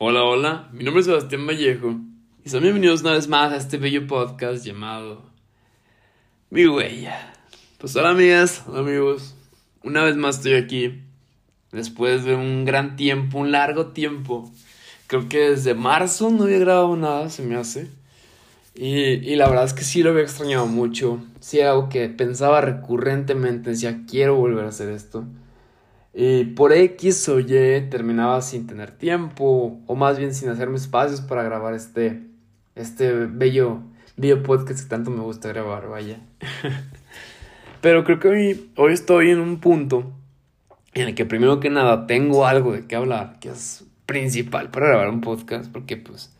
Hola, hola, mi nombre es Sebastián Vallejo. Y son bienvenidos una vez más a este bello podcast llamado Mi Huella. Pues hola amigas, hola amigos, una vez más estoy aquí después de un gran tiempo, un largo tiempo. Creo que desde marzo no había grabado nada, se me hace. Y, y la verdad es que sí lo había extrañado mucho. Sí, algo que pensaba recurrentemente, decía, quiero volver a hacer esto. Y por X o Y terminaba sin tener tiempo, o más bien sin hacerme espacios para grabar este, este bello, bello podcast que tanto me gusta grabar, vaya. Pero creo que hoy, hoy estoy en un punto en el que primero que nada tengo algo de qué hablar, que es principal para grabar un podcast, porque pues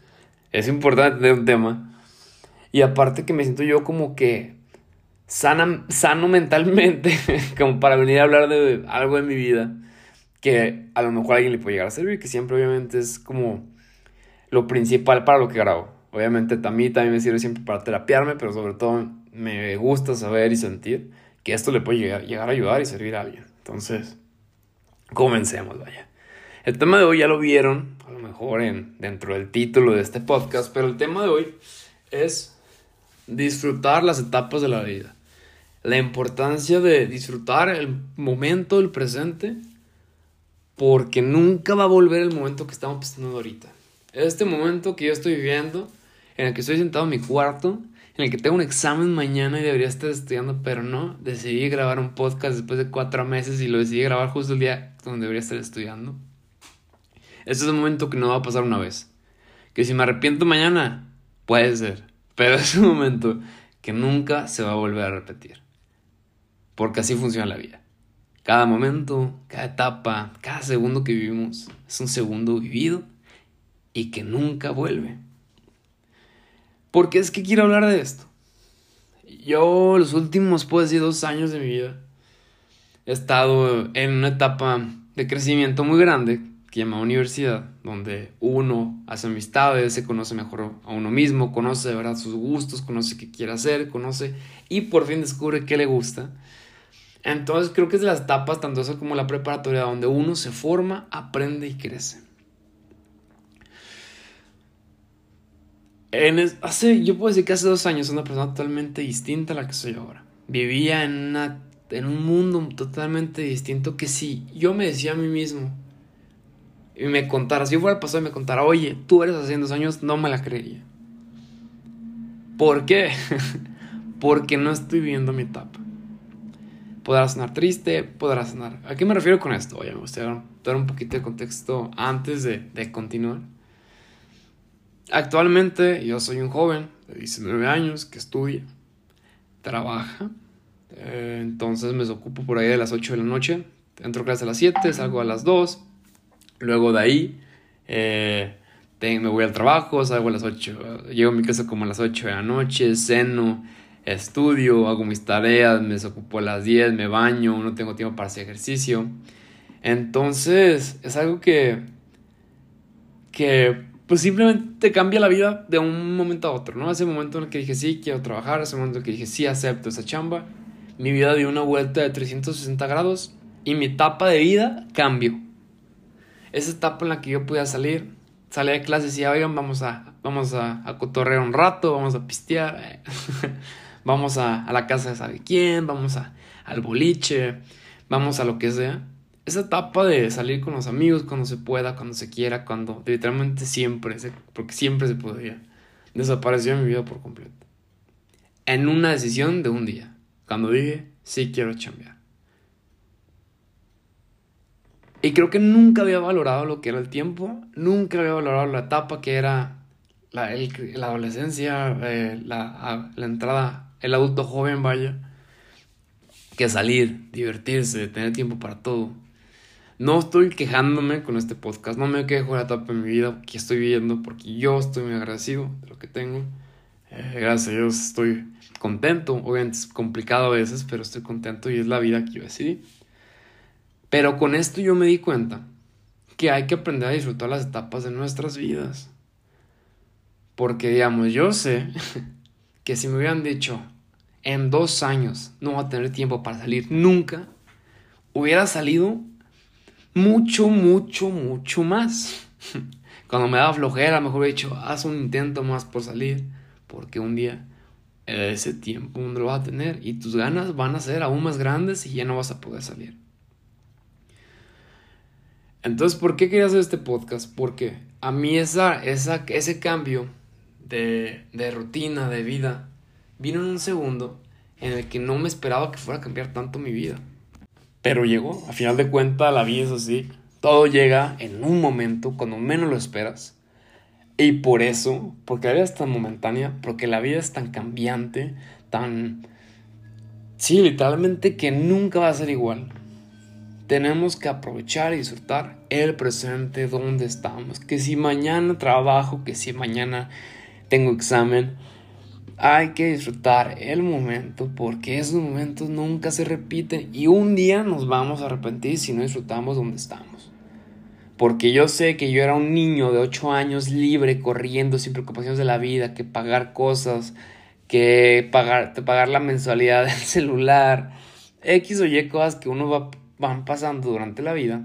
es importante tener un tema. Y aparte que me siento yo como que sana, sano mentalmente, como para venir a hablar de algo de mi vida que a lo mejor a alguien le puede llegar a servir, que siempre obviamente es como lo principal para lo que grabo. Obviamente a mí también me sirve siempre para terapiarme, pero sobre todo me gusta saber y sentir que esto le puede llegar, llegar a ayudar y servir a alguien. Entonces, comencemos, vaya. El tema de hoy ya lo vieron, a lo mejor en, dentro del título de este podcast, pero el tema de hoy es disfrutar las etapas de la vida la importancia de disfrutar el momento, el presente, porque nunca va a volver el momento que estamos pasando ahorita. Este momento que yo estoy viviendo, en el que estoy sentado en mi cuarto, en el que tengo un examen mañana y debería estar estudiando, pero no, decidí grabar un podcast después de cuatro meses y lo decidí grabar justo el día donde debería estar estudiando. Este es un momento que no va a pasar una vez. Que si me arrepiento mañana, puede ser, pero es un momento que nunca se va a volver a repetir porque así funciona la vida. Cada momento, cada etapa, cada segundo que vivimos es un segundo vivido y que nunca vuelve. Porque es que quiero hablar de esto. Yo los últimos, puedo decir, dos años de mi vida he estado en una etapa de crecimiento muy grande que llama universidad, donde uno hace amistades, se conoce mejor a uno mismo, conoce de verdad sus gustos, conoce qué quiere hacer, conoce y por fin descubre qué le gusta. Entonces creo que es de las etapas, tanto eso como la preparatoria, donde uno se forma, aprende y crece. En hace, yo puedo decir que hace dos años una persona totalmente distinta a la que soy ahora. Vivía en, un mundo totalmente distinto que si yo me decía a mí mismo y me contara, si yo fuera el pasado y me contara, oye, tú eres hace dos años, no me la creería. ¿Por qué? Porque no estoy viviendo mi etapa. Podrá sonar triste, podrá sonar... ¿A qué me refiero con esto? Oye, me gustaría dar un poquito de contexto antes de continuar. Actualmente yo soy un joven de 19 años que estudia, trabaja, eh, entonces me ocupo por ahí de las 8 de la noche, entro a clase a las 7, salgo a las 2, luego de ahí eh, me voy al trabajo, salgo a las 8, llego a mi casa como a las 8 de la noche, ceno, estudio, hago mis tareas, me desocupo a las 10, me baño, no tengo tiempo para hacer ejercicio. Entonces, es algo que, que pues simplemente cambia la vida de un momento a otro, ¿no? Ese momento en el que dije, sí, quiero trabajar, ese momento en el que dije, sí, acepto esa chamba, mi vida dio una vuelta de 360 grados y mi etapa de vida cambió. Esa etapa en la que yo podía salir, salía de clases y decía, oigan, vamos a, vamos a, a un rato, vamos a pistear. vamos a, la casa de sabe quién, vamos a, al boliche, vamos a lo que sea. Esa etapa de salir con los amigos cuando se pueda, cuando se quiera, cuando literalmente siempre, porque siempre se podía, desapareció en mi vida por completo. En una decisión de un día, cuando dije, sí quiero chambear. Y creo que nunca había valorado lo que era el tiempo, nunca había valorado la etapa que era la, adolescencia, eh, la entrada el adulto joven, vaya, que salir, divertirse, tener tiempo para todo. No estoy quejándome con este podcast, no me quejo de la etapa de mi vida que estoy viviendo porque yo estoy muy agradecido de lo que tengo. Eh, gracias a Dios estoy contento, obviamente es complicado a veces, pero estoy contento y es la vida que yo decidí. Pero con esto yo me di cuenta que hay que aprender a disfrutar las etapas de nuestras vidas. Porque, digamos, yo sé que si me hubieran dicho, en dos años no voy a tener tiempo para salir nunca, hubiera salido mucho, mucho, mucho más. Cuando me daba flojera, mejor hubiera dicho, haz un intento más por salir, porque un día ese tiempo no lo vas a tener y tus ganas van a ser aún más grandes y ya no vas a poder salir. Entonces, ¿por qué quería hacer este podcast? Porque a mí esa, esa, ese cambio de, de rutina, de vida, vino en un segundo en el que no me esperaba que fuera a cambiar tanto mi vida. Pero llegó, a final de cuentas la vida es así. Todo llega en un momento, cuando menos lo esperas. Y por eso, porque la vida es tan momentánea, porque la vida es tan cambiante, tan... Sí, literalmente que nunca va a ser igual. Tenemos que aprovechar y disfrutar el presente donde estamos. Que si mañana trabajo, que si mañana tengo examen, hay que disfrutar el momento porque esos momentos nunca se repiten y un día nos vamos a arrepentir si no disfrutamos donde estamos. Porque yo sé que yo era un niño de 8 años libre, corriendo sin preocupaciones de la vida, que pagar cosas, que pagar, pagar la mensualidad del celular, X o Y cosas que uno va van pasando durante la vida.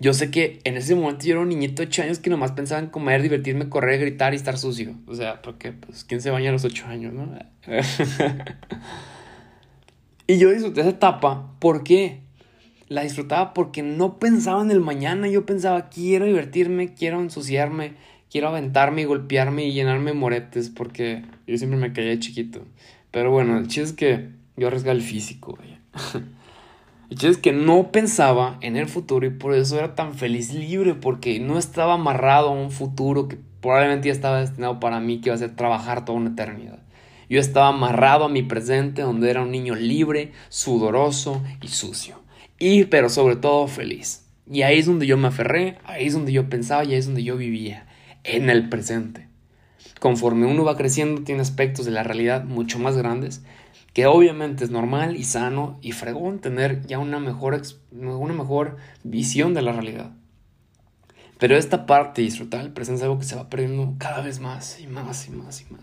Yo sé que en ese momento yo era un niñito de 8 años que nomás pensaba en comer, divertirme, correr, gritar y estar sucio. O sea, porque, pues, ¿quién se baña a los 8 años, no? y yo disfruté esa etapa. ¿Por qué? la disfrutaba porque no pensaba en el mañana, yo pensaba, quiero divertirme, quiero ensuciarme, quiero aventarme y golpearme y llenarme moretes, porque yo siempre me caía chiquito. Pero bueno, el chiste es que yo arriesgaba el físico, El chiste es que no pensaba en el futuro y por eso era tan feliz libre, porque no estaba amarrado a un futuro que probablemente ya estaba destinado para mí, que iba a ser trabajar toda una eternidad. Yo estaba amarrado a mi presente, donde era un niño libre, sudoroso y sucio y pero sobre todo feliz. Y ahí es donde yo me aferré, ahí es donde yo pensaba y ahí es donde yo vivía, en el presente. Conforme uno va creciendo tiene aspectos de la realidad mucho más grandes, que obviamente es normal y sano y fregón tener ya una mejor, una mejor visión de la realidad. Pero esta parte, disfrutar el presente es algo que se va perdiendo cada vez más y más y más y más.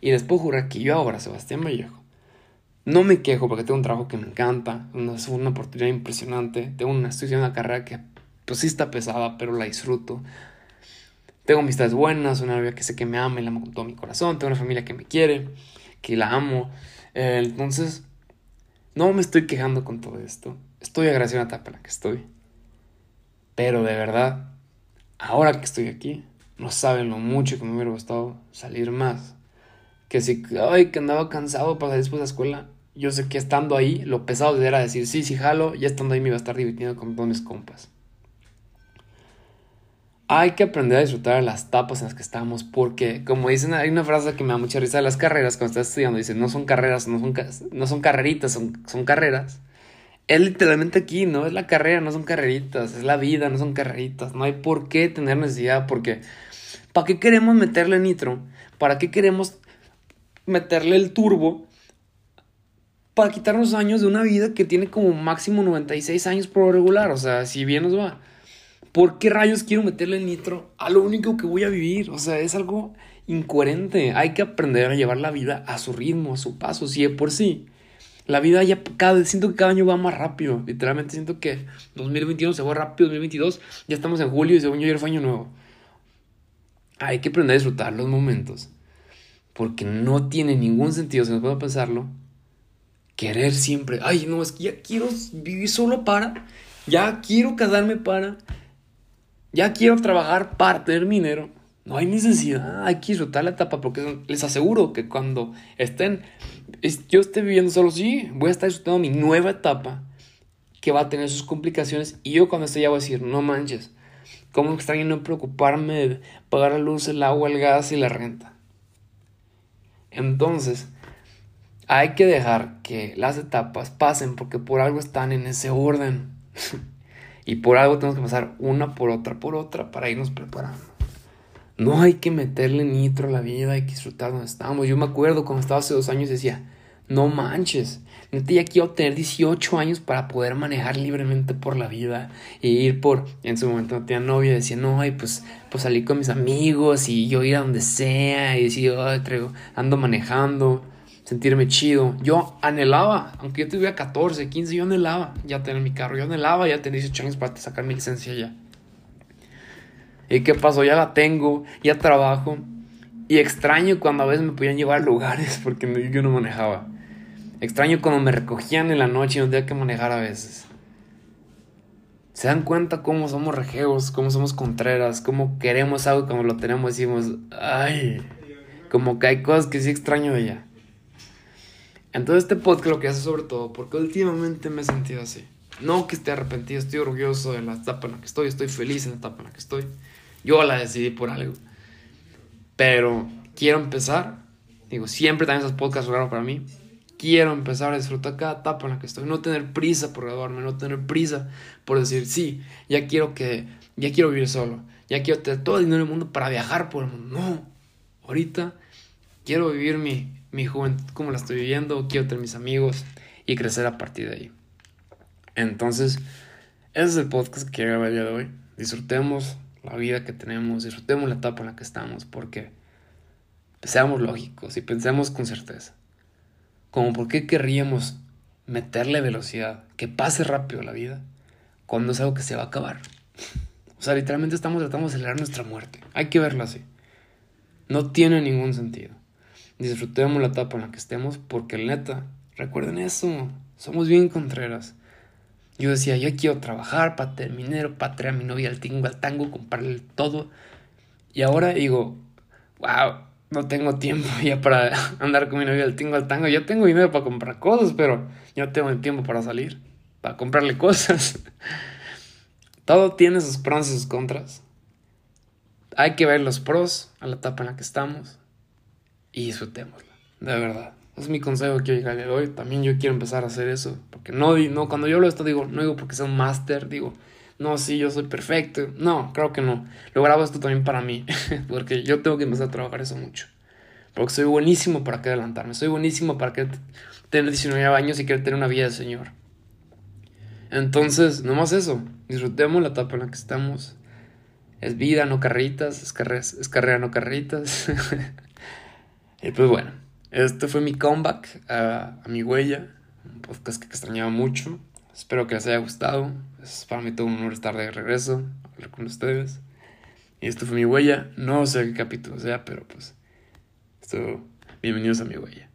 Y después jura que yo ahora, Sebastián Vallejo, no me quejo porque tengo un trabajo que me encanta, es una oportunidad impresionante, tengo una, estoy una carrera que pues sí está pesada, pero la disfruto. Tengo amistades buenas, una novia que sé que me ama y la amo con todo mi corazón, tengo una familia que me quiere, que la amo. Eh, entonces, no me estoy quejando con todo esto. Estoy agradecido a la etapa que estoy. Pero de verdad, ahora que estoy aquí, no saben lo mucho que me hubiera gustado salir más. Que si, ay, que andaba cansado para salir después de la escuela, yo sé que estando ahí, lo pesado era decir, sí, sí, jalo, ya estando ahí me iba a estar divirtiendo con todos mis compas. Hay que aprender a disfrutar de las tapas en las que estamos, porque, como dicen, hay una frase que me da mucha risa de las carreras cuando estás estudiando, dicen, no son carreras, no son, no son carreritas, son, son carreras. Es literalmente aquí, no es la carrera, no son carreritas, es la vida, no son carreritas, no hay por qué tener necesidad, porque ¿para qué queremos meterle nitro? ¿Para qué queremos meterle el turbo para quitarnos años de una vida que tiene como máximo 96 años por regular. O sea, si bien nos va. ¿Por qué rayos quiero meterle nitro a lo único que voy a vivir? O sea, es algo incoherente. Hay que aprender a llevar la vida a su ritmo, a su paso. Si de por sí. La vida ya cada siento que cada año va más rápido. Literalmente siento que 2021 se va rápido, 2022 ya estamos en julio y según yo ya fue año nuevo. Hay que aprender a disfrutar los momentos. Porque no tiene ningún sentido, si nos puedo pensarlo, querer siempre, ay, no, es que ya quiero vivir solo para, ya quiero casarme para, ya quiero trabajar para tener dinero. No hay necesidad, hay que disfrutar la etapa porque les aseguro que cuando estén, yo esté viviendo solo, sí, voy a estar disfrutando mi nueva etapa que va a tener sus complicaciones y yo cuando esté ya voy a decir, no manches, ¿cómo extraño no preocuparme de pagar la luz, el agua, el gas y la renta? Entonces, hay que dejar que las etapas pasen porque por algo están en ese orden. y por algo tenemos que pasar una por otra, por otra para irnos preparando. No hay que meterle nitro a la vida, hay que disfrutar donde estamos. Yo me acuerdo cuando estaba hace dos años decía, No manches. Neta, ya quiero tener 18 años para poder manejar libremente por la vida. Y ir por. En su momento no tenía novia. Decía, no, ay, pues, pues salí con mis amigos. Y yo ir a donde sea. Y decir, ay, traigo, ando manejando. Sentirme chido. Yo anhelaba, aunque yo tuviera 14, 15, yo anhelaba ya tener mi carro. Yo anhelaba ya tener 18 años para sacar mi licencia ya. ¿Y qué pasó? Ya la tengo, ya trabajo. Y extraño cuando a veces me podían llevar a lugares porque yo no manejaba. Extraño cuando me recogían en la noche y no tenía que manejar a veces. ¿Se dan cuenta cómo somos rejeos, cómo somos contreras, cómo queremos algo cuando lo tenemos decimos, ay, como que hay cosas que sí extraño de ella? Entonces este podcast lo que hace sobre todo porque últimamente me he sentido así. No que esté arrepentido, estoy orgulloso de la etapa en la que estoy, estoy feliz en la etapa en la que estoy. Yo la decidí por algo. Pero quiero empezar, digo, siempre también esos podcasts son para mí quiero empezar a disfrutar cada etapa en la que estoy, no tener prisa por graduarme, no tener prisa por decir, sí, ya quiero que, ya quiero vivir solo, ya quiero tener todo el dinero del mundo para viajar por el mundo. No, ahorita quiero vivir mi, mi juventud como la estoy viviendo, quiero tener mis amigos y crecer a partir de ahí. Entonces, ese es el podcast que quiero el día de hoy. Disfrutemos la vida que tenemos, disfrutemos la etapa en la que estamos, porque seamos lógicos y pensemos con certeza. Como por qué querríamos meterle velocidad, que pase rápido la vida, cuando es algo que se va a acabar. O sea, literalmente estamos tratando de acelerar nuestra muerte. Hay que verlo así. No tiene ningún sentido. Disfrutemos la etapa en la que estemos, porque neta, recuerden eso, somos bien contreras. Yo decía, yo quiero trabajar para tener para traer a mi novia al tingo, al tango, comprarle todo. Y ahora digo, wow, no tengo tiempo ya para andar con mi novia del tingo al tango. Ya tengo dinero para comprar cosas, pero ya tengo el tiempo para salir, para comprarle cosas. Todo tiene sus pros y sus contras. Hay que ver los pros a la etapa en la que estamos y disfrutémosla, de verdad. Es mi consejo que hoy le doy. También yo quiero empezar a hacer eso. Porque no, no cuando yo de esto, digo, no digo porque sea un máster, digo, no, sí, yo soy perfecto. No, creo que no. Lo grabo esto también para mí, porque yo tengo que empezar a trabajar eso mucho. Porque soy buenísimo para que adelantarme, soy buenísimo para que tener 19 años y querer tener una vida de Señor. Entonces, no más eso, disfrutemos la etapa en la que estamos. Es vida, no carritas, es, carrera, es carrera, no carritas. y pues bueno, este fue mi comeback a, a mi huella, un podcast que extrañaba mucho. Espero que les haya gustado. Es para mí todo un honor estar de regreso, hablar con ustedes. Y esto fue mi huella. No sé qué capítulo sea, pero pues. Esto, bienvenidos a mi huella.